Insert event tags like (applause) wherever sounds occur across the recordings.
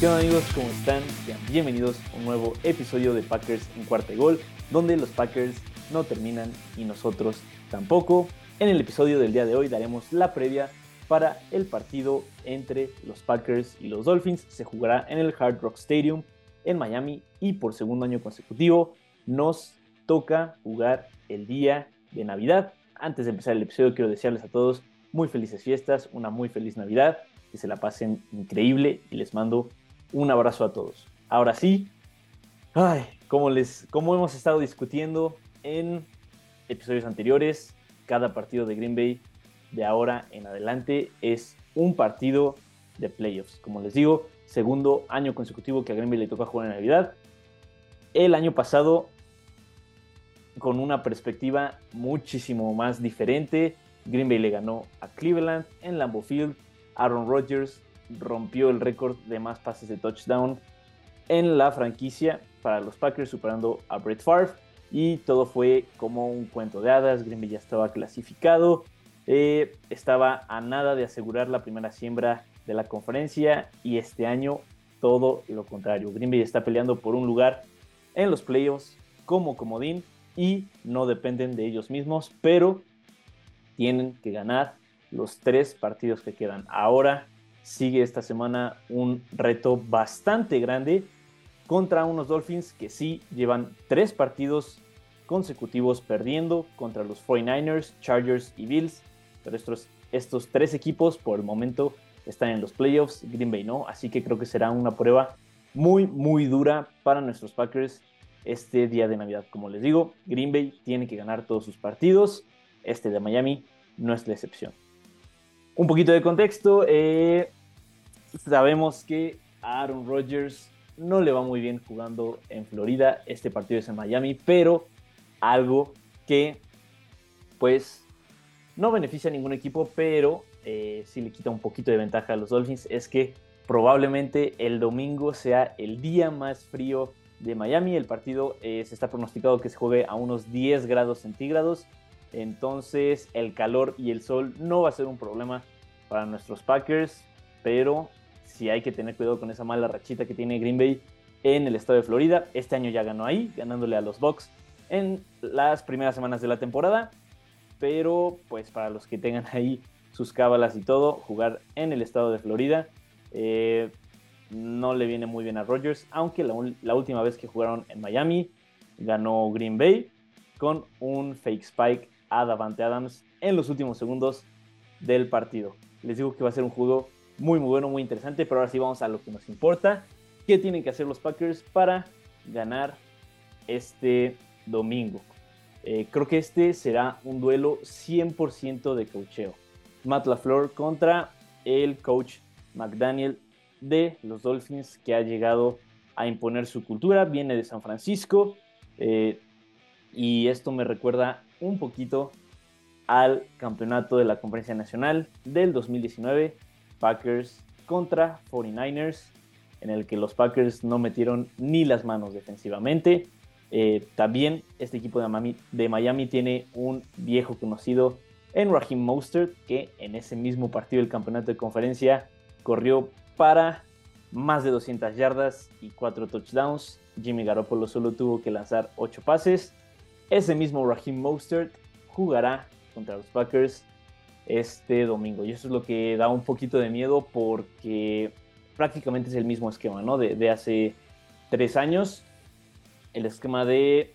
¿Qué onda amigos? ¿Cómo están? Sean bienvenidos a un nuevo episodio de Packers en cuarta y gol, donde los Packers no terminan y nosotros tampoco. En el episodio del día de hoy daremos la previa para el partido entre los Packers y los Dolphins. Se jugará en el Hard Rock Stadium en Miami y por segundo año consecutivo nos toca jugar el día de Navidad. Antes de empezar el episodio quiero desearles a todos muy felices fiestas, una muy feliz Navidad, que se la pasen increíble y les mando un abrazo a todos. Ahora sí, como, les, como hemos estado discutiendo en episodios anteriores, cada partido de Green Bay de ahora en adelante es un partido de playoffs. Como les digo, segundo año consecutivo que a Green Bay le toca jugar en Navidad. El año pasado, con una perspectiva muchísimo más diferente, Green Bay le ganó a Cleveland en Lambeau Field. Aaron Rodgers rompió el récord de más pases de touchdown en la franquicia para los Packers, superando a Brett Favre. Y todo fue como un cuento de hadas. Green Bay ya estaba clasificado. Eh, estaba a nada de asegurar la primera siembra de la conferencia. Y este año todo lo contrario. Green Bay está peleando por un lugar en los playoffs como comodín y no dependen de ellos mismos, pero tienen que ganar los tres partidos que quedan. Ahora sigue esta semana un reto bastante grande contra unos Dolphins que sí llevan tres partidos consecutivos perdiendo contra los 49ers, Chargers y Bills. Pero estos, estos tres equipos por el momento están en los playoffs, Green Bay no, así que creo que será una prueba muy, muy dura para nuestros Packers este día de Navidad. Como les digo, Green Bay tiene que ganar todos sus partidos, este de Miami no es la excepción. Un poquito de contexto, eh, sabemos que a Aaron Rodgers no le va muy bien jugando en Florida, este partido es en Miami, pero algo que pues no beneficia a ningún equipo, pero eh, sí le quita un poquito de ventaja a los Dolphins, es que probablemente el domingo sea el día más frío de Miami. El partido eh, se está pronosticado que se juegue a unos 10 grados centígrados. Entonces el calor y el sol no va a ser un problema para nuestros Packers, pero sí hay que tener cuidado con esa mala rachita que tiene Green Bay en el estado de Florida. Este año ya ganó ahí, ganándole a los Bucks en las primeras semanas de la temporada. Pero pues para los que tengan ahí sus cábalas y todo, jugar en el estado de Florida eh, no le viene muy bien a Rodgers, aunque la, última vez que jugaron en Miami ganó Green Bay con un fake spike a Davante Adams en los últimos segundos del partido. Les digo que va a ser un juego muy, muy bueno, muy interesante, pero ahora sí vamos a lo que nos importa. ¿Qué tienen que hacer los Packers para ganar este domingo? Eh, creo que este será un duelo 100% de cocheo. Matt LaFleur contra el coach McDaniel de los Dolphins que ha llegado a imponer su cultura, viene de San Francisco eh, y esto me recuerda un poquito al campeonato de la Conferencia Nacional del 2019, Packers contra 49ers, en el que los Packers no metieron ni las manos defensivamente. Eh, también este equipo de Miami, tiene un viejo conocido en Raheem Mostert, que en ese mismo partido del campeonato de conferencia corrió para más de 200 yardas y 4 touchdowns. Jimmy Garoppolo solo tuvo que lanzar 8 pases. Ese mismo Raheem Mostert jugará contra los Packers este domingo. Y eso es lo que da un poquito de miedo porque prácticamente es el mismo esquema, ¿no? De, hace tres años. El esquema de,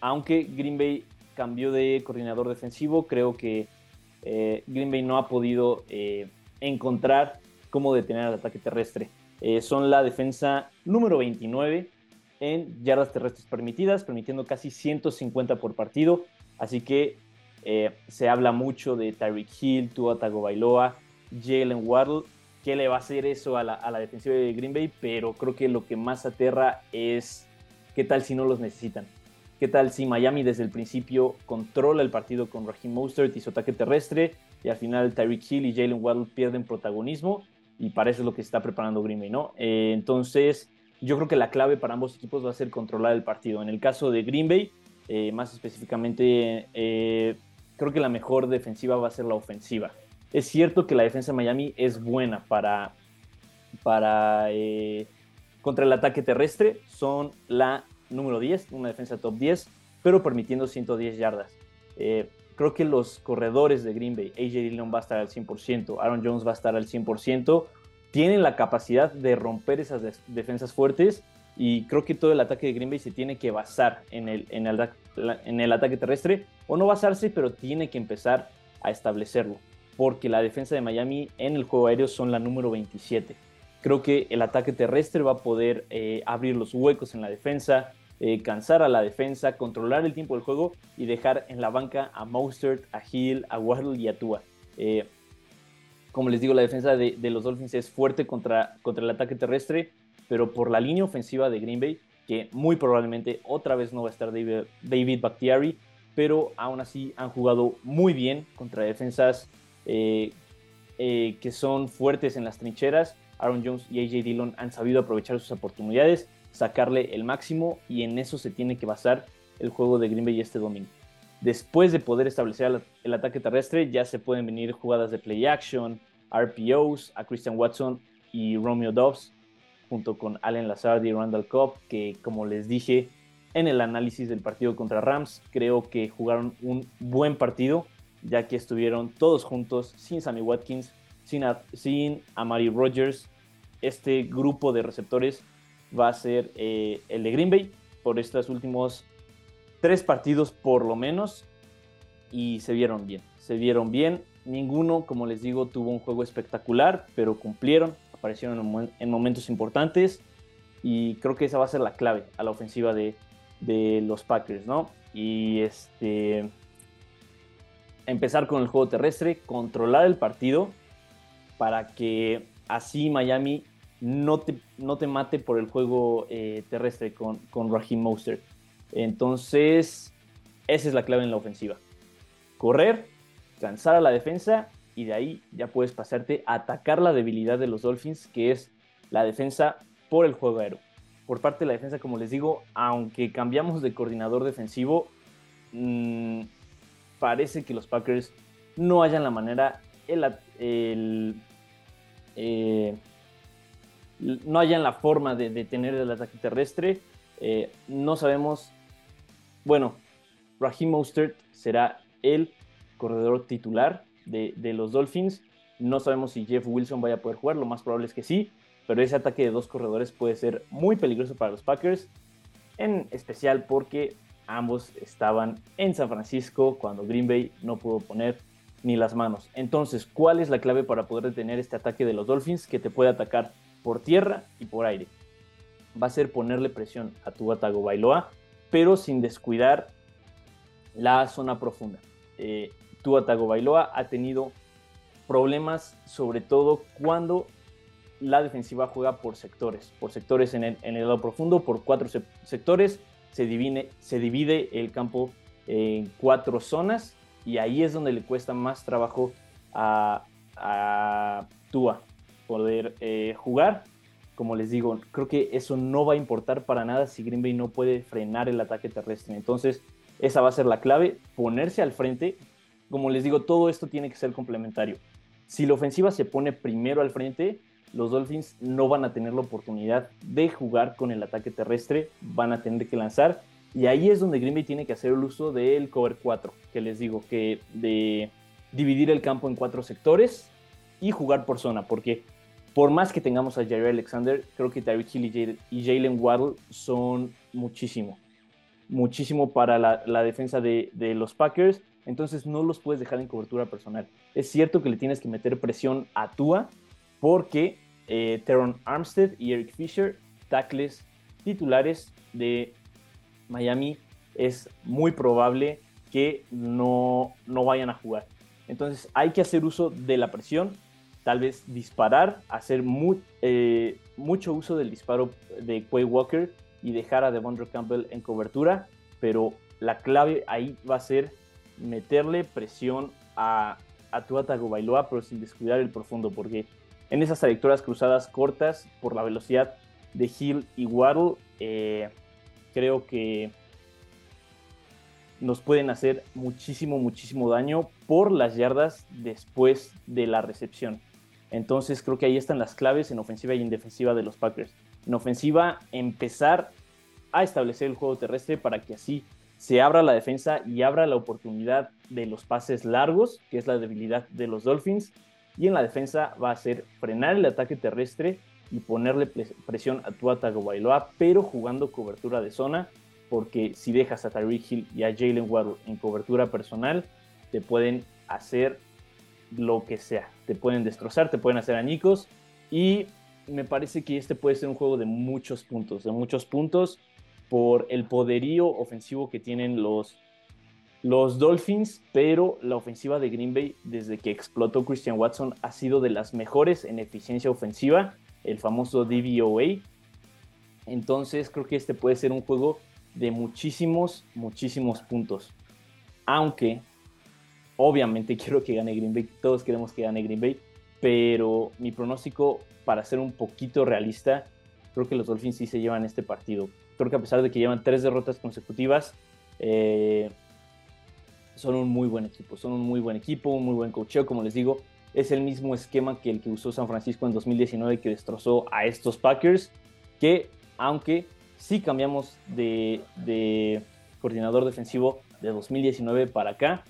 aunque Green Bay cambió de coordinador defensivo, creo que eh, Green Bay no ha podido eh, encontrar cómo detener el ataque terrestre. Eh, son la defensa número 29 en yardas terrestres permitidas, permitiendo casi 150 por partido. Así que eh, se habla mucho de Tyreek Hill, Tua Tagovailoa, Jalen Waddle. ¿Qué le va a hacer eso a la, a defensiva de Green Bay? Pero creo que lo que más aterra es qué tal si no los necesitan. ¿Qué tal si Miami desde el principio controla el partido con Raheem Mostert y su ataque terrestre y al final Tyreek Hill y Jalen Waddle pierden protagonismo y para eso es lo que está preparando Green Bay, ¿no? Eh, entonces, yo creo que la clave para ambos equipos va a ser controlar el partido. En el caso de Green Bay, eh, más específicamente, creo que la mejor defensiva va a ser la ofensiva. Es cierto que la defensa de Miami es buena para, para Contra el ataque terrestre son la número 10, una defensa top 10, pero permitiendo 110 yardas. Eh, creo que los corredores de Green Bay, AJ Dillon va a estar al 100%, Aaron Jones va a estar al 100%, tienen la capacidad de romper esas defensas fuertes y creo que todo el ataque de Green Bay se tiene que basar en el, en el, en el ataque terrestre, o no basarse, pero tiene que empezar a establecerlo, porque la defensa de Miami en el juego aéreo son la número 27. Creo que el ataque terrestre va a poder eh, abrir los huecos en la defensa, eh, cansar a la defensa, controlar el tiempo del juego y dejar en la banca a Mostert, a Hill, a Waddle y a Tua. Eh, como les digo, la defensa de, los Dolphins es fuerte contra, contra el ataque terrestre, pero por la línea ofensiva de Green Bay, que muy probablemente otra vez no va a estar David, David pero aún así han jugado muy bien contra defensas eh, que son fuertes en las trincheras. Aaron Jones y AJ Dillon han sabido aprovechar sus oportunidades sacarle el máximo y en eso se tiene que basar el juego de Green Bay este domingo. Después de poder establecer el ataque terrestre, ya se pueden venir jugadas de play action, RPOs a Christian Watson y Romeo Dobbs, junto con Allen Lazard y Randall Cobb, que como les dije en el análisis del partido contra Rams, creo que jugaron un buen partido, ya que estuvieron todos juntos, sin Sammy Watkins, sin, sin Amari Rogers. Este grupo de receptores va a ser eh, el de Green Bay por estos últimos tres partidos por lo menos y se vieron bien, se vieron bien. Ninguno, como les digo, tuvo un juego espectacular, pero cumplieron, aparecieron en, momentos importantes y creo que esa va a ser la clave a la ofensiva de, de los Packers, ¿no? Y este empezar con el juego terrestre, controlar el partido para que así Miami no te, no te mate por el juego eh, terrestre con, con Raheem Mostert. Entonces, esa es la clave en la ofensiva. Correr, cansar a la defensa y de ahí ya puedes pasarte a atacar la debilidad de los Dolphins, que es la defensa por el juego aéreo. Por parte de la defensa, como les digo, aunque cambiamos de coordinador defensivo, mm, parece que los Packers no hayan la manera, el, eh, no hayan la forma de detener el ataque terrestre. Eh, no sabemos, bueno, Raheem Mostert será el corredor titular de, los Dolphins. No sabemos si Jeff Wilson vaya a poder jugar, lo más probable es que sí, pero ese ataque de dos corredores puede ser muy peligroso para los Packers, en especial porque ambos estaban en San Francisco cuando Green Bay no pudo poner ni las manos. Entonces, ¿cuál es la clave para poder detener este ataque de los Dolphins que te puede atacar por tierra y por aire. Va a ser ponerle presión a tu Bailoa, pero sin descuidar la zona profunda. Eh, tu Bailoa ha tenido problemas, sobre todo cuando la defensiva juega por sectores, por sectores en el, lado profundo, por cuatro sectores, se divide, se divide el campo en cuatro zonas y ahí es donde le cuesta más trabajo a, a Tua poder eh, jugar. Como les digo, creo que eso no va a importar para nada si Green Bay no puede frenar el ataque terrestre. Entonces, esa va a ser la clave, ponerse al frente. Como les digo, todo esto tiene que ser complementario. Si la ofensiva se pone primero al frente, los Dolphins no van a tener la oportunidad de jugar con el ataque terrestre, van a tener que lanzar. Y ahí es donde Green Bay tiene que hacer el uso del cover 4, que les digo, que de dividir el campo en cuatro sectores y jugar por zona, porque por más que tengamos a Jerry Alexander, creo que Tyreek Hill y Jalen Waddle son muchísimo, muchísimo para la, defensa de, los Packers. Entonces no los puedes dejar en cobertura personal. Es cierto que le tienes que meter presión a Tua porque eh, Teron Armstead y Eric Fisher, tackles titulares de Miami, es muy probable que no, no vayan a jugar. Entonces hay que hacer uso de la presión tal vez disparar, hacer eh, mucho uso del disparo de Quay Walker y dejar a Devondre Campbell en cobertura, pero la clave ahí va a ser meterle presión a, a Tua Tagovailoa, pero sin descuidar el profundo, porque en esas trayectorias cruzadas cortas, por la velocidad de Hill y Waddle, eh, creo que nos pueden hacer muchísimo, muchísimo daño por las yardas después de la recepción. Entonces creo que ahí están las claves en ofensiva y en defensiva de los Packers. en ofensiva empezar a establecer el juego terrestre para que así se abra la defensa y abra la oportunidad de los pases largos, que es la debilidad de los Dolphins. Y en la defensa va a ser frenar el ataque terrestre y ponerle presión a Tua Tagovailoa, pero jugando cobertura de zona, porque si dejas a Tyreek Hill y a Jalen Waddle en cobertura personal, te pueden hacer lo que sea. Te pueden destrozar, te pueden hacer añicos y me parece que este puede ser un juego de muchos puntos, de muchos puntos por el poderío ofensivo que tienen los, los Dolphins, pero la ofensiva de Green Bay desde que explotó Christian Watson ha sido de las mejores en eficiencia ofensiva, el famoso DVOA. Entonces creo que este puede ser un juego de muchísimos, muchísimos puntos. Aunque obviamente (laughs) quiero que gane Green Bay, todos queremos que gane Green Bay, pero mi pronóstico para ser un poquito realista, creo que los Dolphins sí se llevan este partido creo que a pesar de que llevan tres derrotas consecutivas, eh, son un muy buen equipo, son un muy buen equipo, un muy buen cocheo, como les digo, es el mismo esquema que el que usó San Francisco en 2019 que destrozó a estos Packers, que aunque sí cambiamos de, coordinador defensivo de 2019 para acá,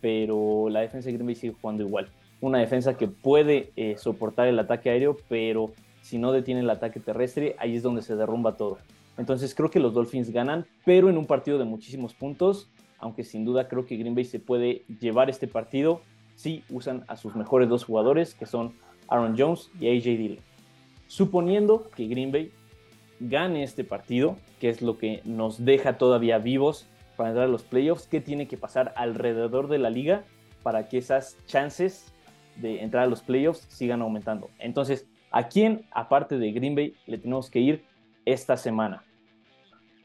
pero la defensa de Green Bay sigue jugando igual. Una defensa que puede eh, soportar el ataque aéreo, pero si no detiene el ataque terrestre, ahí es donde se derrumba todo. Entonces creo que los Dolphins ganan, pero en un partido de muchísimos puntos, aunque sin duda creo que Green Bay se puede llevar este partido si usan a sus mejores dos jugadores, que son Aaron Jones y AJ Dillon. Suponiendo que Green Bay gane este partido, que es lo que nos deja todavía vivos para entrar a los playoffs, ¿qué tiene que pasar alrededor de la liga para que esas chances de entrar a los playoffs sigan aumentando? Entonces, ¿a quién, aparte de Green Bay, le tenemos que ir esta semana.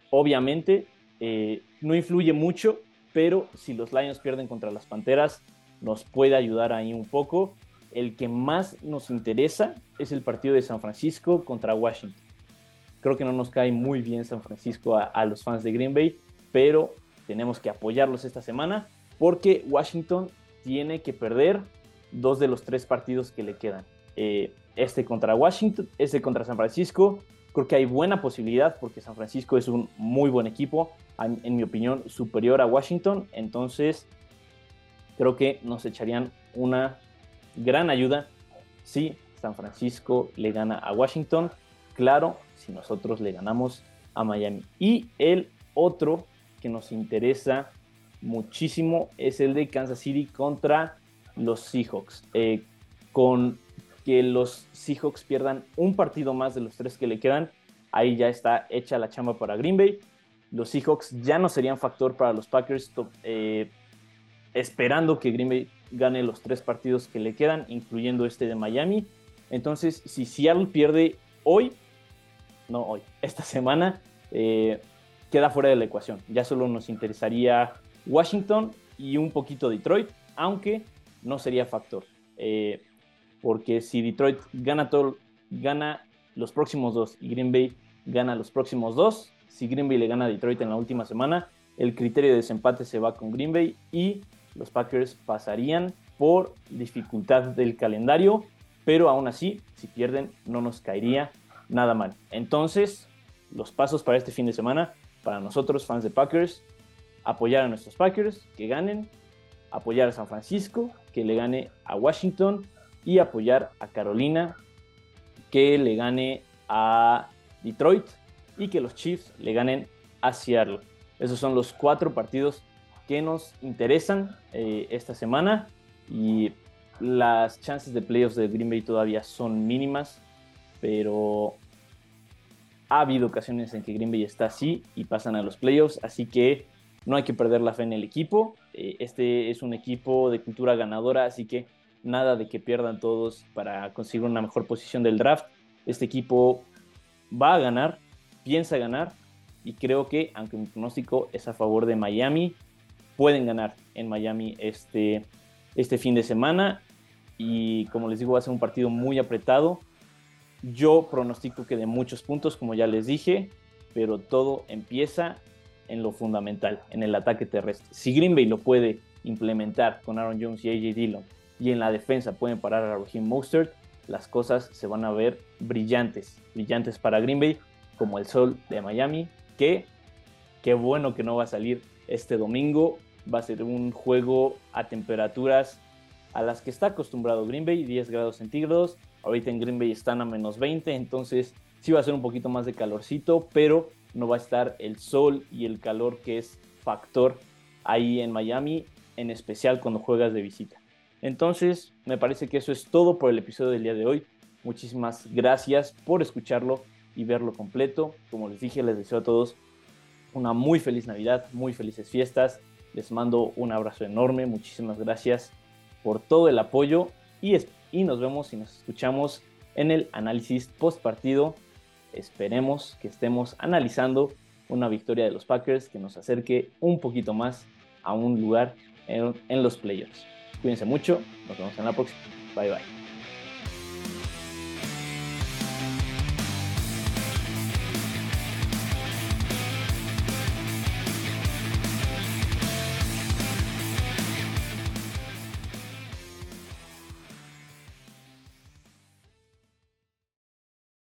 Obviamente, eh, no influye mucho, pero si los Lions pierden contra las Panteras, nos puede ayudar ahí un poco. El que más nos interesa es el partido de San Francisco contra Washington. Creo que no nos cae muy bien San Francisco a, los fans de Green Bay, pero tenemos que apoyarlos esta semana porque Washington tiene que perder dos de los tres partidos que le quedan. Eh, este contra Washington, este contra San Francisco Creo que hay buena posibilidad porque San Francisco es un muy buen equipo, en mi opinión, superior a Washington. Entonces, creo que nos echarían una gran ayuda si San Francisco le gana a Washington. Claro, si nosotros le ganamos a Miami. Y el otro que nos interesa muchísimo es el de Kansas City contra los Seahawks. Eh, con que los Seahawks pierdan un partido más de los tres que le quedan, ahí ya está hecha la chamba para Green Bay. Los Seahawks ya no serían factor para los Packers, eh, esperando que Green Bay gane los tres partidos que le quedan, incluyendo este de Miami. Entonces, si Seattle pierde hoy, no hoy, (laughs) esta semana, eh, queda fuera de la ecuación. Ya solo nos interesaría Washington y un poquito Detroit, aunque no sería factor. Eh, porque si Detroit gana, todo, gana los próximos dos y Green Bay gana los próximos dos, si Green Bay le gana a Detroit en la última semana, el criterio de desempate se va con Green Bay y los Packers pasarían por dificultad del calendario, pero aún así, si pierden, no nos caería nada mal. Entonces, los pasos para este fin de semana, para nosotros, fans de Packers, apoyar a nuestros Packers, que ganen, apoyar a San Francisco, que le gane a Washington, y apoyar a Carolina que le gane a Detroit y que los Chiefs le ganen a Seattle. Esos son los cuatro partidos que nos interesan eh, esta semana y las chances de playoffs de Green Bay todavía son mínimas, pero ha habido ocasiones en que Green Bay está así y pasan a los playoffs, así que no hay que perder la fe en el equipo. Eh, este es un equipo de cultura ganadora, así que nada de que pierdan todos para conseguir una mejor posición del draft. Este equipo va a ganar, piensa ganar y creo que, aunque mi pronóstico es a favor de Miami, pueden ganar en Miami este, este fin de semana y como les digo va a ser un partido muy apretado. Yo pronostico que de muchos puntos, como ya les dije, pero todo empieza en lo fundamental, en el ataque terrestre. Si Green Bay lo puede implementar con Aaron Jones y AJ Dillon y en la defensa pueden parar a Raheem Mostert, las cosas se van a ver brillantes, brillantes para Green Bay, como el sol de Miami, que qué bueno que no va a salir este domingo. Va a ser un juego a temperaturas a las que está acostumbrado Green Bay, 10 grados centígrados. Ahorita en Green Bay están a menos 20, entonces sí va a ser un poquito más de calorcito, pero no va a estar el sol y el calor que es factor ahí en Miami, en especial cuando juegas de visita. Entonces, me parece que eso es todo por el episodio del día de hoy. Muchísimas gracias por escucharlo y verlo completo. Como les dije, les deseo a todos una muy feliz Navidad, muy felices fiestas. Les mando un abrazo enorme. Muchísimas gracias por todo el apoyo y, y nos vemos y nos escuchamos en el análisis post partido. Esperemos que estemos analizando una victoria de los Packers que nos acerque un poquito más a un lugar en, en los playoffs. Cuídense mucho, nos vemos en la próxima. Bye bye.